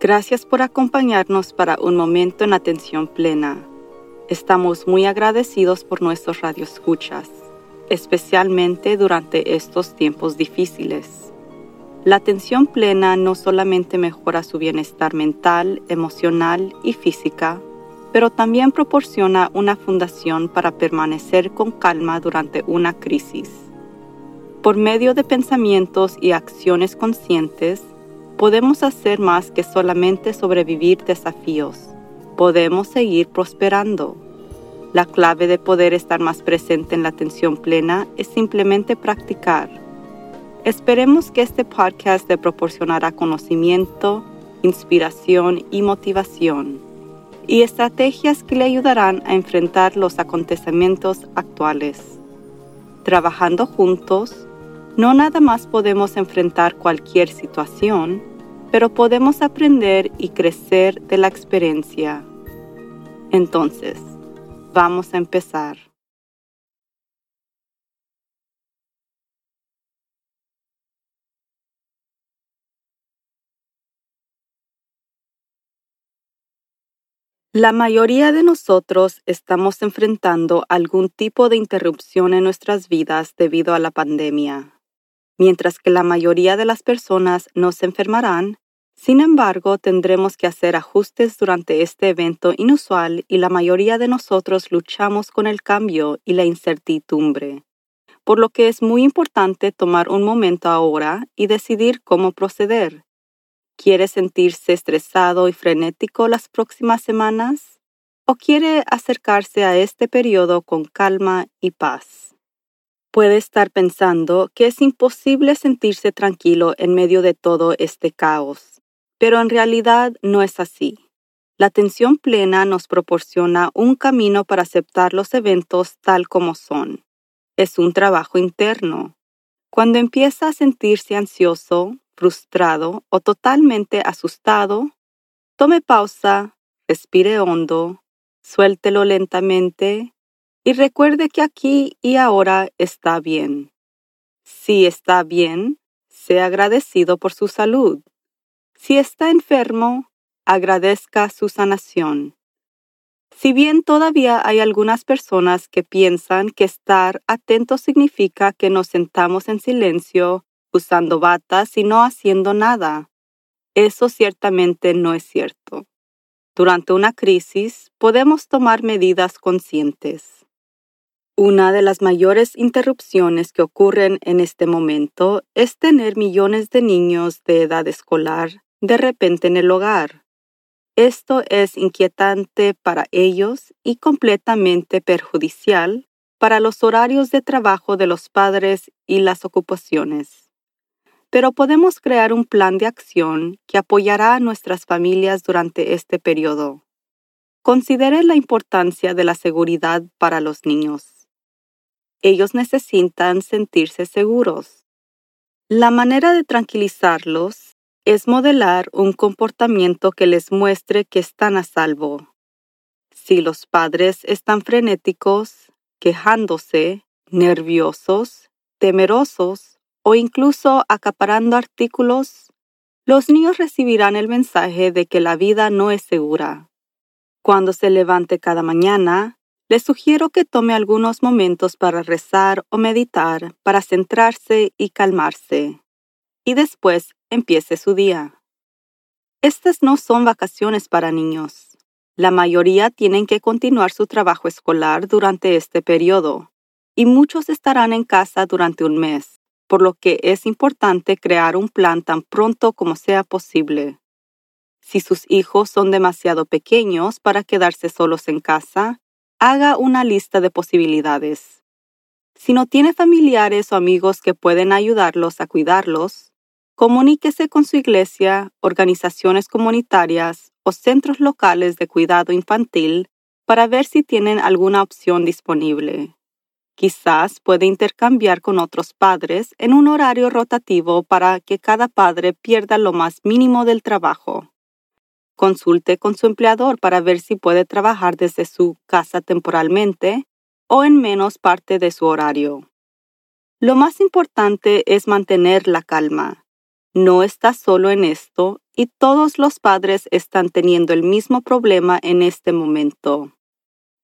Gracias por acompañarnos para un momento en atención plena. Estamos muy agradecidos por nuestros radioescuchas, especialmente durante estos tiempos difíciles. La atención plena no solamente mejora su bienestar mental, emocional y física, pero también proporciona una fundación para permanecer con calma durante una crisis. Por medio de pensamientos y acciones conscientes, podemos hacer más que solamente sobrevivir desafíos. Podemos seguir prosperando. La clave de poder estar más presente en la atención plena es simplemente practicar. Esperemos que este podcast le proporcionará conocimiento, inspiración y motivación, y estrategias que le ayudarán a enfrentar los acontecimientos actuales. Trabajando juntos, no nada más podemos enfrentar cualquier situación, pero podemos aprender y crecer de la experiencia. Entonces, vamos a empezar. La mayoría de nosotros estamos enfrentando algún tipo de interrupción en nuestras vidas debido a la pandemia. Mientras que la mayoría de las personas no se enfermarán, sin embargo, tendremos que hacer ajustes durante este evento inusual y la mayoría de nosotros luchamos con el cambio y la incertidumbre, por lo que es muy importante tomar un momento ahora y decidir cómo proceder. ¿Quiere sentirse estresado y frenético las próximas semanas? ¿O quiere acercarse a este periodo con calma y paz? Puede estar pensando que es imposible sentirse tranquilo en medio de todo este caos, pero en realidad no es así. La atención plena nos proporciona un camino para aceptar los eventos tal como son. Es un trabajo interno. Cuando empieza a sentirse ansioso, frustrado o totalmente asustado, tome pausa, respire hondo, suéltelo lentamente y recuerde que aquí y ahora está bien. Si está bien, sea agradecido por su salud. Si está enfermo, agradezca su sanación. Si bien todavía hay algunas personas que piensan que estar atento significa que nos sentamos en silencio, usando batas y no haciendo nada, eso ciertamente no es cierto. Durante una crisis podemos tomar medidas conscientes. Una de las mayores interrupciones que ocurren en este momento es tener millones de niños de edad escolar de repente en el hogar. Esto es inquietante para ellos y completamente perjudicial para los horarios de trabajo de los padres y las ocupaciones. Pero podemos crear un plan de acción que apoyará a nuestras familias durante este periodo. Considere la importancia de la seguridad para los niños. Ellos necesitan sentirse seguros. La manera de tranquilizarlos es modelar un comportamiento que les muestre que están a salvo. Si los padres están frenéticos, quejándose, nerviosos, temerosos o incluso acaparando artículos, los niños recibirán el mensaje de que la vida no es segura. Cuando se levante cada mañana, les sugiero que tome algunos momentos para rezar o meditar, para centrarse y calmarse, y después empiece su día. Estas no son vacaciones para niños. La mayoría tienen que continuar su trabajo escolar durante este periodo, y muchos estarán en casa durante un mes, por lo que es importante crear un plan tan pronto como sea posible. Si sus hijos son demasiado pequeños para quedarse solos en casa, haga una lista de posibilidades. Si no tiene familiares o amigos que pueden ayudarlos a cuidarlos, comuníquese con su iglesia, organizaciones comunitarias o centros locales de cuidado infantil para ver si tienen alguna opción disponible. Quizás puede intercambiar con otros padres en un horario rotativo para que cada padre pierda lo más mínimo del trabajo. Consulte con su empleador para ver si puede trabajar desde su casa temporalmente o en menos parte de su horario. Lo más importante es mantener la calma. No está solo en esto y todos los padres están teniendo el mismo problema en este momento.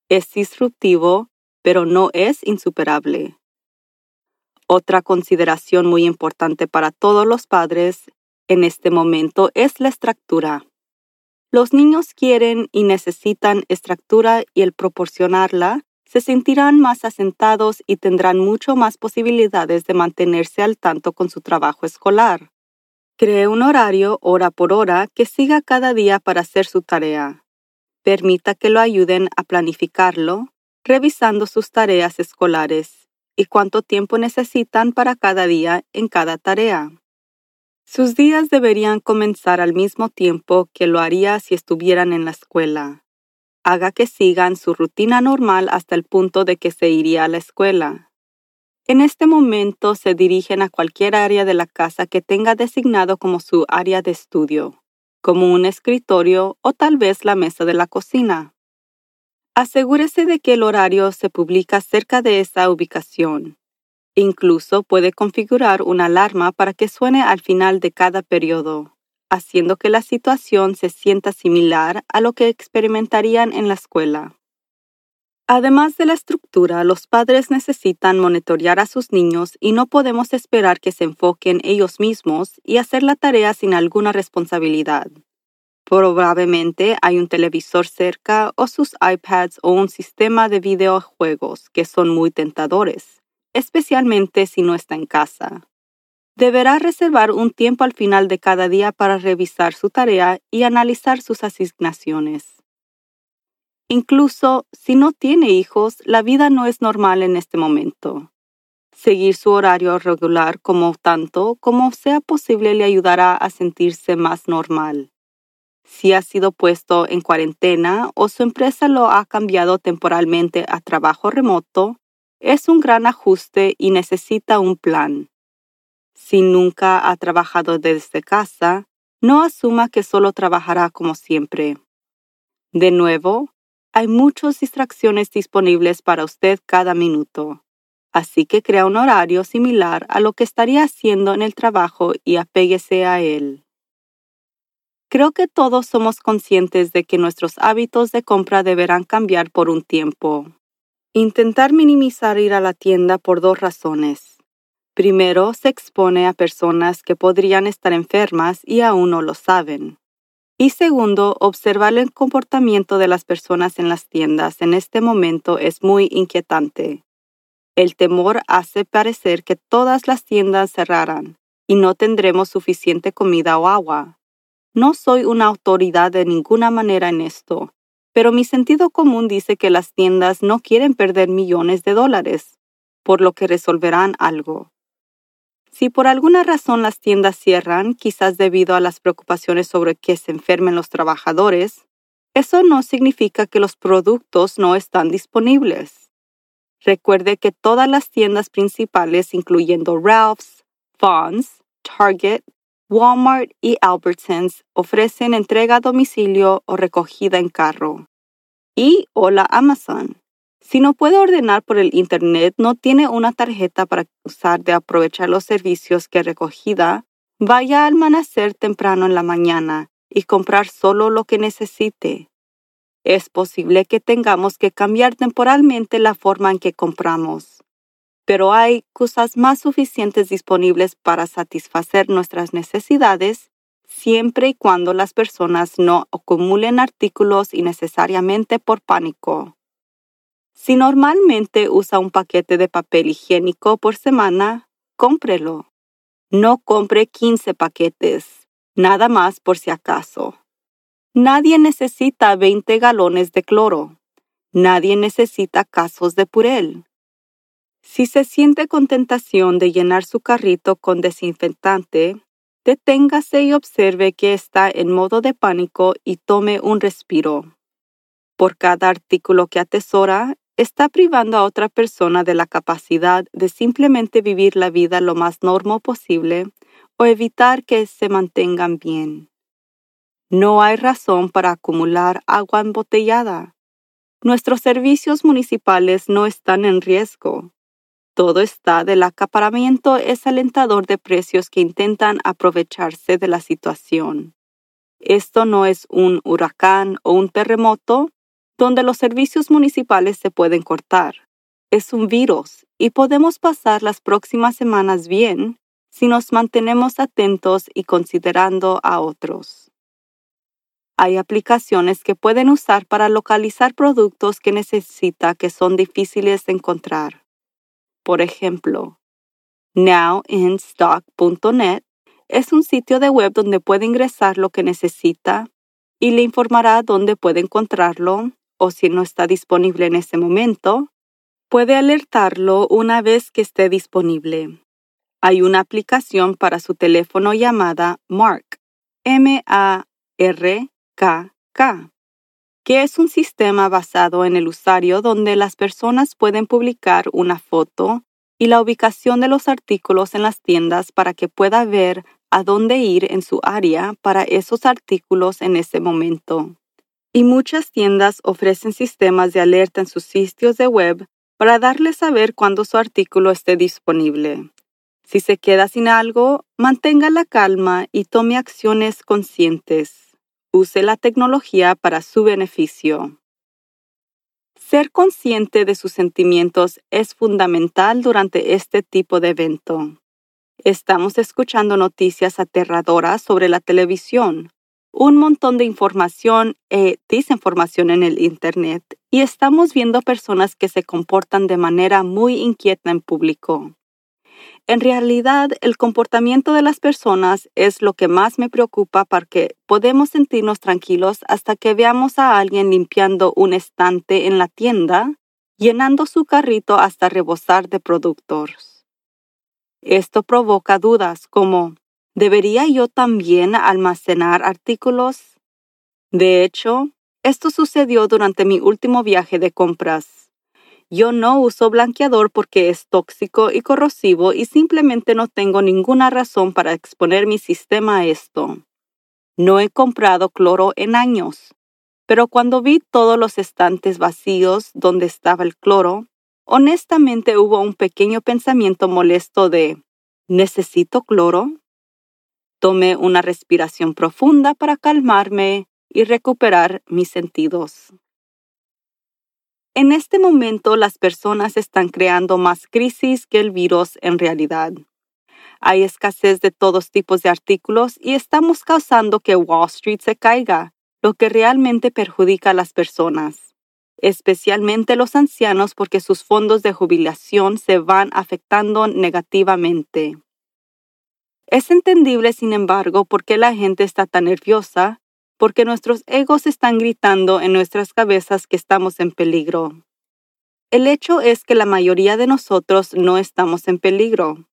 Es disruptivo, pero no es insuperable. Otra consideración muy importante para todos los padres en este momento es la estructura. Los niños quieren y necesitan estructura y el proporcionarla se sentirán más asentados y tendrán mucho más posibilidades de mantenerse al tanto con su trabajo escolar. Cree un horario hora por hora que siga cada día para hacer su tarea. Permita que lo ayuden a planificarlo, revisando sus tareas escolares y cuánto tiempo necesitan para cada día en cada tarea. Sus días deberían comenzar al mismo tiempo que lo haría si estuvieran en la escuela. Haga que sigan su rutina normal hasta el punto de que se iría a la escuela. En este momento se dirigen a cualquier área de la casa que tenga designado como su área de estudio, como un escritorio o tal vez la mesa de la cocina. Asegúrese de que el horario se publica cerca de esa ubicación. Incluso puede configurar una alarma para que suene al final de cada periodo, haciendo que la situación se sienta similar a lo que experimentarían en la escuela. Además de la estructura, los padres necesitan monitorear a sus niños y no podemos esperar que se enfoquen ellos mismos y hacer la tarea sin alguna responsabilidad. Probablemente hay un televisor cerca o sus iPads o un sistema de videojuegos que son muy tentadores, especialmente si no está en casa. Deberá reservar un tiempo al final de cada día para revisar su tarea y analizar sus asignaciones. Incluso si no tiene hijos, la vida no es normal en este momento. Seguir su horario regular como tanto como sea posible le ayudará a sentirse más normal. Si ha sido puesto en cuarentena o su empresa lo ha cambiado temporalmente a trabajo remoto, es un gran ajuste y necesita un plan. Si nunca ha trabajado desde casa, no asuma que solo trabajará como siempre. De nuevo, hay muchas distracciones disponibles para usted cada minuto. Así que crea un horario similar a lo que estaría haciendo en el trabajo y apéguese a él. Creo que todos somos conscientes de que nuestros hábitos de compra deberán cambiar por un tiempo. Intentar minimizar ir a la tienda por dos razones. Primero, se expone a personas que podrían estar enfermas y aún no lo saben. Y segundo, observar el comportamiento de las personas en las tiendas en este momento es muy inquietante. El temor hace parecer que todas las tiendas cerrarán y no tendremos suficiente comida o agua. No soy una autoridad de ninguna manera en esto, pero mi sentido común dice que las tiendas no quieren perder millones de dólares, por lo que resolverán algo. Si por alguna razón las tiendas cierran, quizás debido a las preocupaciones sobre que se enfermen los trabajadores, eso no significa que los productos no están disponibles. Recuerde que todas las tiendas principales, incluyendo Ralph's, Vons, Target, Walmart y Albertsons, ofrecen entrega a domicilio o recogida en carro. Y hola Amazon. Si no puede ordenar por el Internet, no tiene una tarjeta para usar de aprovechar los servicios que recogida, vaya al amanecer temprano en la mañana y comprar solo lo que necesite. Es posible que tengamos que cambiar temporalmente la forma en que compramos, pero hay cosas más suficientes disponibles para satisfacer nuestras necesidades siempre y cuando las personas no acumulen artículos innecesariamente por pánico. Si normalmente usa un paquete de papel higiénico por semana, cómprelo. No compre 15 paquetes, nada más por si acaso. Nadie necesita 20 galones de cloro. Nadie necesita casos de purel. Si se siente con tentación de llenar su carrito con desinfectante, deténgase y observe que está en modo de pánico y tome un respiro. Por cada artículo que atesora, está privando a otra persona de la capacidad de simplemente vivir la vida lo más normal posible o evitar que se mantengan bien. No hay razón para acumular agua embotellada. Nuestros servicios municipales no están en riesgo. Todo está del acaparamiento es alentador de precios que intentan aprovecharse de la situación. Esto no es un huracán o un terremoto donde los servicios municipales se pueden cortar. Es un virus y podemos pasar las próximas semanas bien si nos mantenemos atentos y considerando a otros. Hay aplicaciones que pueden usar para localizar productos que necesita que son difíciles de encontrar. Por ejemplo, nowinstock.net es un sitio de web donde puede ingresar lo que necesita y le informará dónde puede encontrarlo o si no está disponible en ese momento, puede alertarlo una vez que esté disponible. Hay una aplicación para su teléfono llamada Mark, M-A-R-K-K, que es un sistema basado en el usuario donde las personas pueden publicar una foto y la ubicación de los artículos en las tiendas para que pueda ver a dónde ir en su área para esos artículos en ese momento. Y muchas tiendas ofrecen sistemas de alerta en sus sitios de web para darle saber cuando su artículo esté disponible. Si se queda sin algo, mantenga la calma y tome acciones conscientes. Use la tecnología para su beneficio. Ser consciente de sus sentimientos es fundamental durante este tipo de evento. Estamos escuchando noticias aterradoras sobre la televisión, un montón de información e desinformación en el Internet y estamos viendo personas que se comportan de manera muy inquieta en público. En realidad, el comportamiento de las personas es lo que más me preocupa porque podemos sentirnos tranquilos hasta que veamos a alguien limpiando un estante en la tienda, llenando su carrito hasta rebosar de productos. Esto provoca dudas como, ¿debería yo también almacenar artículos? De hecho, esto sucedió durante mi último viaje de compras. Yo no uso blanqueador porque es tóxico y corrosivo y simplemente no tengo ninguna razón para exponer mi sistema a esto. No he comprado cloro en años, pero cuando vi todos los estantes vacíos donde estaba el cloro, honestamente hubo un pequeño pensamiento molesto de ¿necesito cloro? Tomé una respiración profunda para calmarme y recuperar mis sentidos. En este momento las personas están creando más crisis que el virus en realidad. Hay escasez de todos tipos de artículos y estamos causando que Wall Street se caiga, lo que realmente perjudica a las personas, especialmente los ancianos porque sus fondos de jubilación se van afectando negativamente. Es entendible, sin embargo, por qué la gente está tan nerviosa porque nuestros egos están gritando en nuestras cabezas que estamos en peligro. El hecho es que la mayoría de nosotros no estamos en peligro.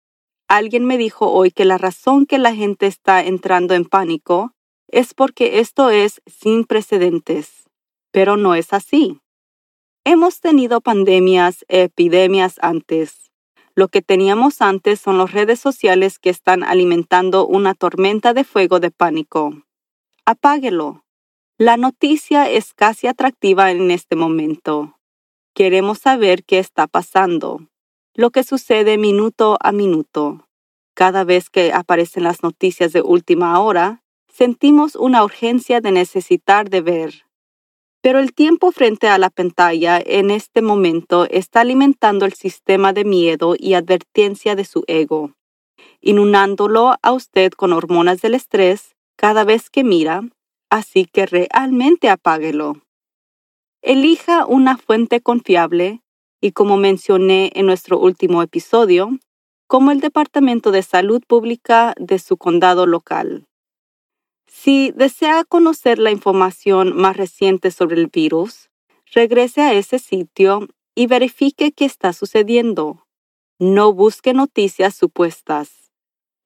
Alguien me dijo hoy que la razón que la gente está entrando en pánico es porque esto es sin precedentes, pero no es así. Hemos tenido pandemias epidemias antes. Lo que teníamos antes son las redes sociales que están alimentando una tormenta de fuego de pánico apáguelo. La noticia es casi atractiva en este momento. Queremos saber qué está pasando, lo que sucede minuto a minuto. Cada vez que aparecen las noticias de última hora, sentimos una urgencia de necesitar de ver. Pero el tiempo frente a la pantalla en este momento está alimentando el sistema de miedo y advertencia de su ego, inundándolo a usted con hormonas del estrés cada vez que mira, así que realmente apáguelo. Elija una fuente confiable y como mencioné en nuestro último episodio, como el Departamento de Salud Pública de su condado local. Si desea conocer la información más reciente sobre el virus, regrese a ese sitio y verifique qué está sucediendo. No busque noticias supuestas.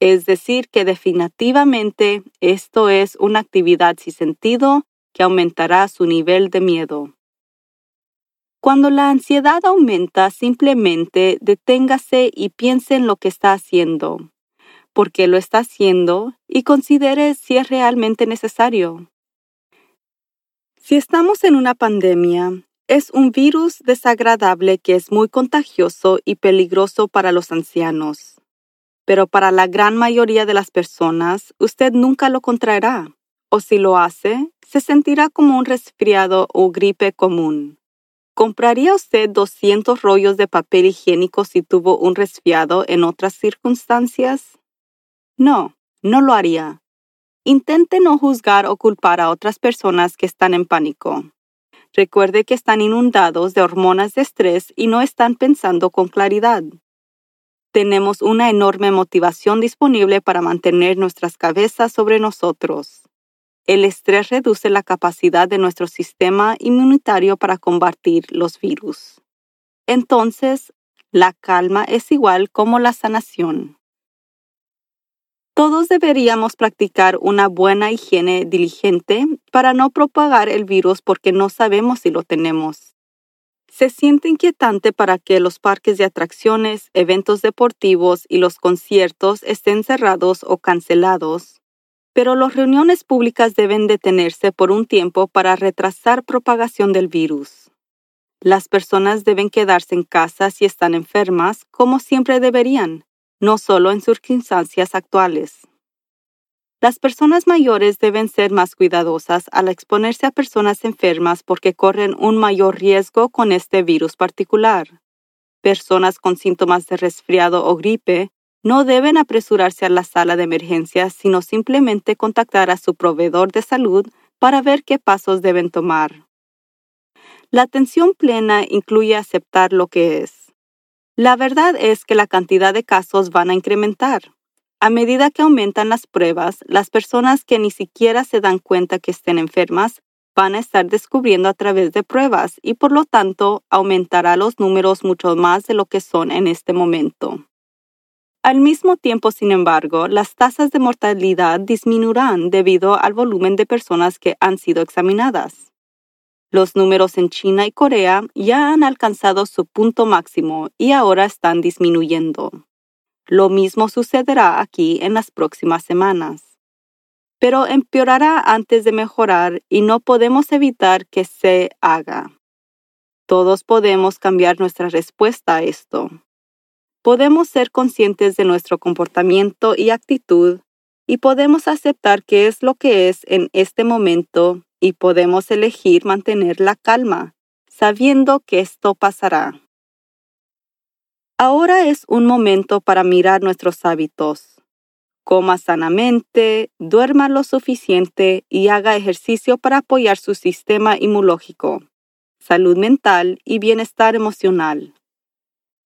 Es decir, que definitivamente esto es una actividad sin sentido que aumentará su nivel de miedo. Cuando la ansiedad aumenta, simplemente deténgase y piense en lo que está haciendo, por qué lo está haciendo y considere si es realmente necesario. Si estamos en una pandemia, es un virus desagradable que es muy contagioso y peligroso para los ancianos pero para la gran mayoría de las personas usted nunca lo contraerá. O si lo hace, se sentirá como un resfriado o gripe común. ¿Compraría usted 200 rollos de papel higiénico si tuvo un resfriado en otras circunstancias? No, no lo haría. Intente no juzgar o culpar a otras personas que están en pánico. Recuerde que están inundados de hormonas de estrés y no están pensando con claridad. Tenemos una enorme motivación disponible para mantener nuestras cabezas sobre nosotros. El estrés reduce la capacidad de nuestro sistema inmunitario para combatir los virus. Entonces, la calma es igual como la sanación. Todos deberíamos practicar una buena higiene diligente para no propagar el virus porque no sabemos si lo tenemos. Se siente inquietante para que los parques de atracciones, eventos deportivos y los conciertos estén cerrados o cancelados pero las reuniones públicas deben detenerse por un tiempo para retrasar propagación del virus. Las personas deben quedarse en casa si están enfermas, como siempre deberían, no solo en circunstancias actuales. Las personas mayores deben ser más cuidadosas al exponerse a personas enfermas porque corren un mayor riesgo con este virus particular. Personas con síntomas de resfriado o gripe no deben apresurarse a la sala de emergencias, sino simplemente contactar a su proveedor de salud para ver qué pasos deben tomar. La atención plena incluye aceptar lo que es. La verdad es que la cantidad de casos van a incrementar. A medida que aumentan las pruebas, las personas que ni siquiera se dan cuenta que estén enfermas van a estar descubriendo a través de pruebas y por lo tanto aumentará los números mucho más de lo que son en este momento. Al mismo tiempo, sin embargo, las tasas de mortalidad disminuirán debido al volumen de personas que han sido examinadas. Los números en China y Corea ya han alcanzado su punto máximo y ahora están disminuyendo. Lo mismo sucederá aquí en las próximas semanas. Pero empeorará antes de mejorar y no podemos evitar que se haga. Todos podemos cambiar nuestra respuesta a esto podemos ser conscientes de nuestro comportamiento y actitud y podemos aceptar qué es lo que es en este momento y podemos elegir mantener la calma, sabiendo que esto pasará. Ahora es un momento para mirar nuestros hábitos. Coma sanamente, duerma lo suficiente y haga ejercicio para apoyar su sistema inmunológico, salud mental y bienestar emocional.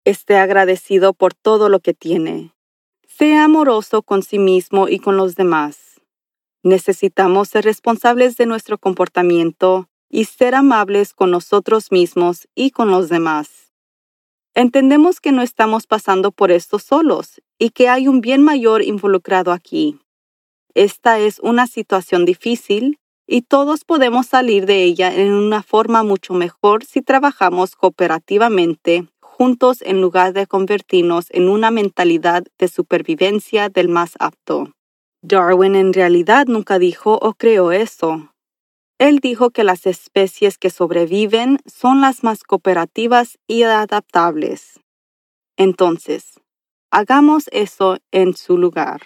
Esté agradecido por todo lo que tiene. Sea amoroso con sí mismo y con los demás. Necesitamos ser responsables de nuestro comportamiento y ser amables con nosotros mismos y con los demás. Entendemos que no estamos pasando por esto solos y que hay un bien mayor involucrado aquí. Esta es una situación difícil y todos podemos salir de ella en una forma mucho mejor si trabajamos cooperativamente juntos en lugar de convertirnos en una mentalidad de supervivencia del más apto. Darwin en realidad nunca dijo o creó eso. Él dijo que las especies que sobreviven son las más cooperativas y adaptables. Entonces, hagamos eso en su lugar.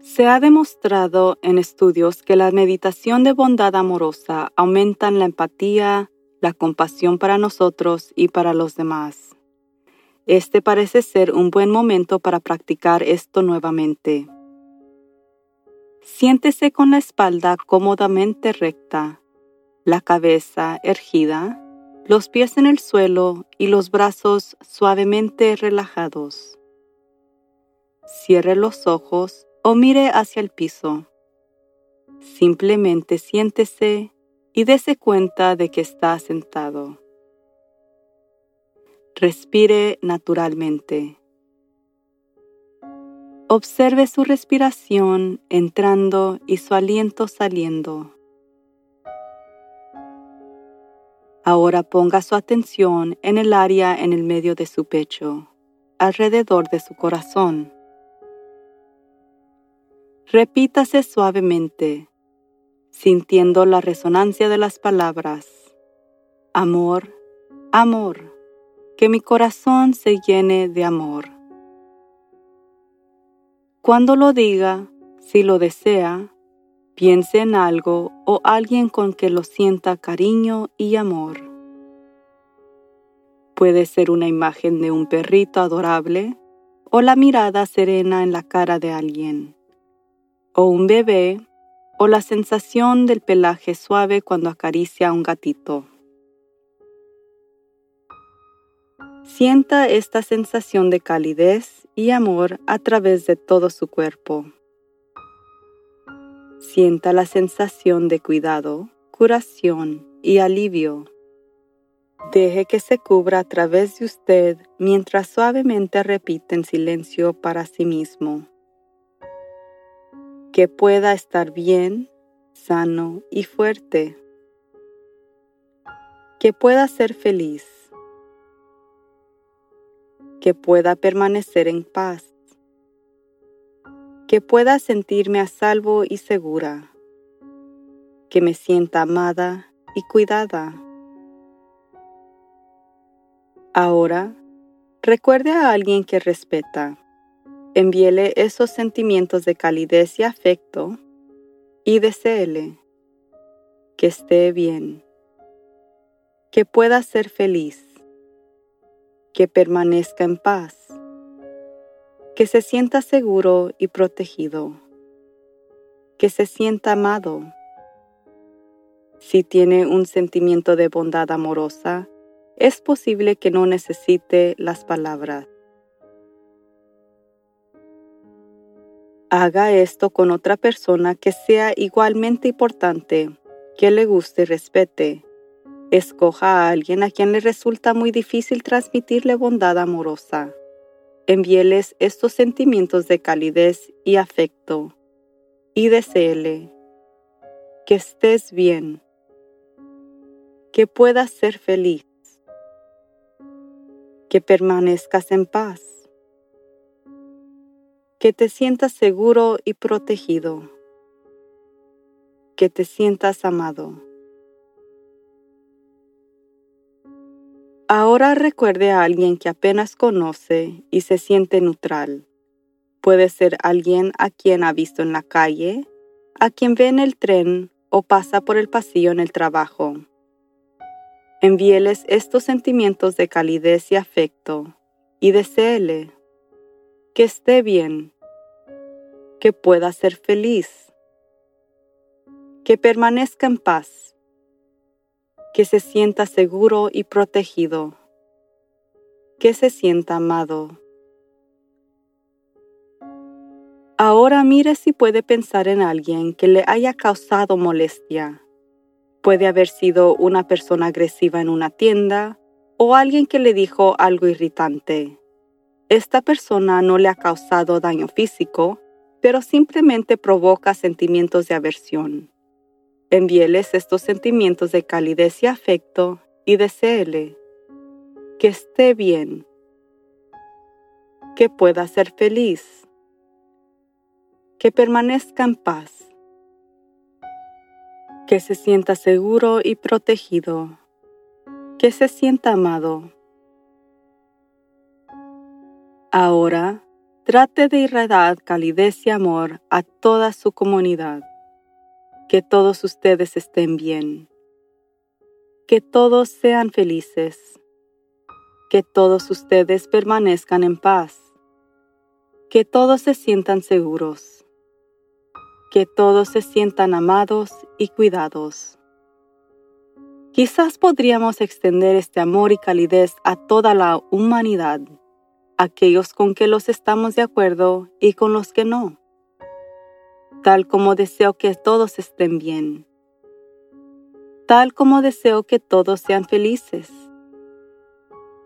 Se ha demostrado en estudios que la meditación de bondad amorosa aumenta la empatía, la compasión para nosotros y para los demás. Este parece ser un buen momento para practicar esto nuevamente. Siéntese con la espalda cómodamente recta, la cabeza ergida, los pies en el suelo y los brazos suavemente relajados. Cierre los ojos o mire hacia el piso. Simplemente siéntese y dése cuenta de que está sentado. Respire naturalmente. Observe su respiración entrando y su aliento saliendo. Ahora ponga su atención en el área en el medio de su pecho, alrededor de su corazón. Repítase suavemente, sintiendo la resonancia de las palabras. Amor, amor, que mi corazón se llene de amor. Cuando lo diga, si lo desea, piense en algo o alguien con que lo sienta cariño y amor. Puede ser una imagen de un perrito adorable o la mirada serena en la cara de alguien, o un bebé o la sensación del pelaje suave cuando acaricia a un gatito. Sienta esta sensación de calidez y amor a través de todo su cuerpo. Sienta la sensación de cuidado, curación y alivio. Deje que se cubra a través de usted mientras suavemente repite en silencio para sí mismo. Que pueda estar bien, sano y fuerte. Que pueda ser feliz que pueda permanecer en paz, que pueda sentirme a salvo y segura, que me sienta amada y cuidada. Ahora, recuerde a alguien que respeta, envíele esos sentimientos de calidez y afecto y deséele que esté bien, que pueda ser feliz que permanezca en paz, que se sienta seguro y protegido, que se sienta amado. Si tiene un sentimiento de bondad amorosa, es posible que no necesite las palabras. Haga esto con otra persona que sea igualmente importante, que le guste y respete, Escoja a alguien a quien le resulta muy difícil transmitirle bondad amorosa. Envíeles estos sentimientos de calidez y afecto. Y deséele que estés bien, que puedas ser feliz, que permanezcas en paz, que te sientas seguro y protegido, que te sientas amado. Ahora recuerde a alguien que apenas conoce y se siente neutral. Puede ser alguien a quien ha visto en la calle, a quien ve en el tren o pasa por el pasillo en el trabajo. Envíeles estos sentimientos de calidez y afecto y deséele que esté bien, que pueda ser feliz, que permanezca en paz que se sienta seguro y protegido, que se sienta amado. Ahora mire si puede pensar en alguien que le haya causado molestia. Puede haber sido una persona agresiva en una tienda o alguien que le dijo algo irritante. Esta persona no le ha causado daño físico, pero simplemente provoca sentimientos de aversión. Envíeles estos sentimientos de calidez y afecto y deséele que esté bien, que pueda ser feliz, que permanezca en paz, que se sienta seguro y protegido, que se sienta amado. Ahora, trate de irradiar calidez y amor a toda su comunidad que todos ustedes estén bien, que todos sean felices, que todos ustedes permanezcan en paz, que todos se sientan seguros, que todos se sientan amados y cuidados. Quizás podríamos extender este amor y calidez a toda la humanidad, aquellos con que los estamos de acuerdo y con los que no tal como deseo que todos estén bien, tal como deseo que todos sean felices,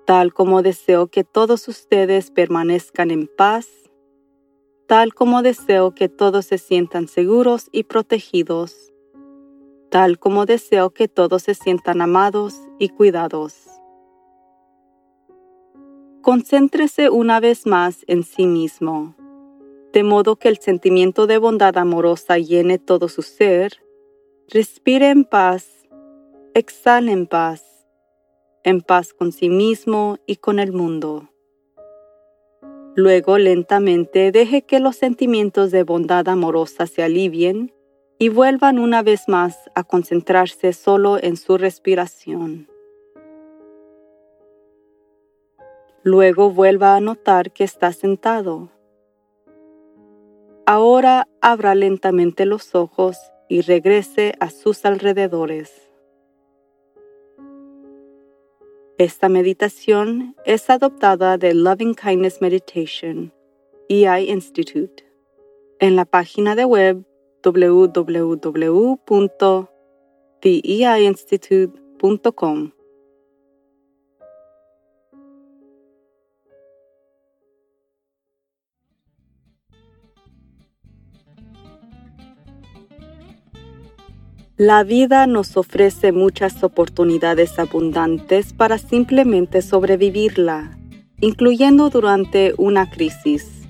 tal como deseo que todos ustedes permanezcan en paz, tal como deseo que todos se sientan seguros y protegidos, tal como deseo que todos se sientan amados y cuidados. Concéntrese una vez más en sí mismo de modo que el sentimiento de bondad amorosa llene todo su ser, respire en paz, exhale en paz, en paz con sí mismo y con el mundo. Luego lentamente deje que los sentimientos de bondad amorosa se alivien y vuelvan una vez más a concentrarse solo en su respiración. Luego vuelva a notar que está sentado. Ahora abra lentamente los ojos y regrese a sus alrededores. Esta meditación es adoptada de Loving Kindness Meditation, EI Institute, en la página de web www.theeiinstitute.com. La vida nos ofrece muchas oportunidades abundantes para simplemente sobrevivirla, incluyendo durante una crisis.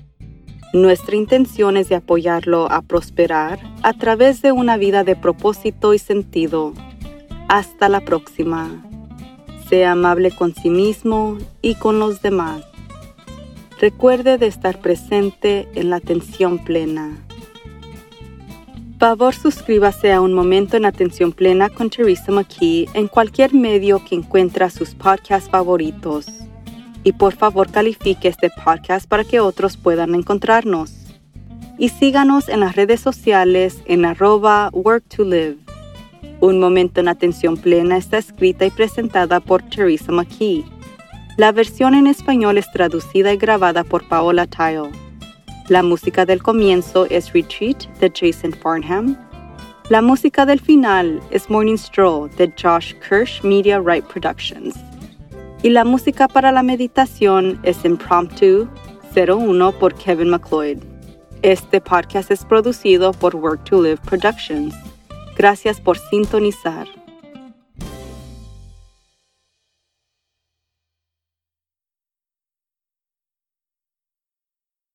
Nuestra intención es de apoyarlo a prosperar a través de una vida de propósito y sentido. Hasta la próxima. Sea amable con sí mismo y con los demás. Recuerde de estar presente en la atención plena. Favor suscríbase a Un Momento en Atención Plena con Teresa McKee en cualquier medio que encuentra sus podcasts favoritos y por favor califique este podcast para que otros puedan encontrarnos. Y síganos en las redes sociales en arroba work to live. Un momento en atención plena está escrita y presentada por Teresa McKee. La versión en español es traducida y grabada por Paola Tile. La música del comienzo es Retreat de Jason Farnham. La música del final es Morning Stroll de Josh Kirsch Media Right Productions y la música para la meditación es Impromptu 01 por Kevin McLeod. Este podcast es producido por Work to Live Productions. Gracias por sintonizar.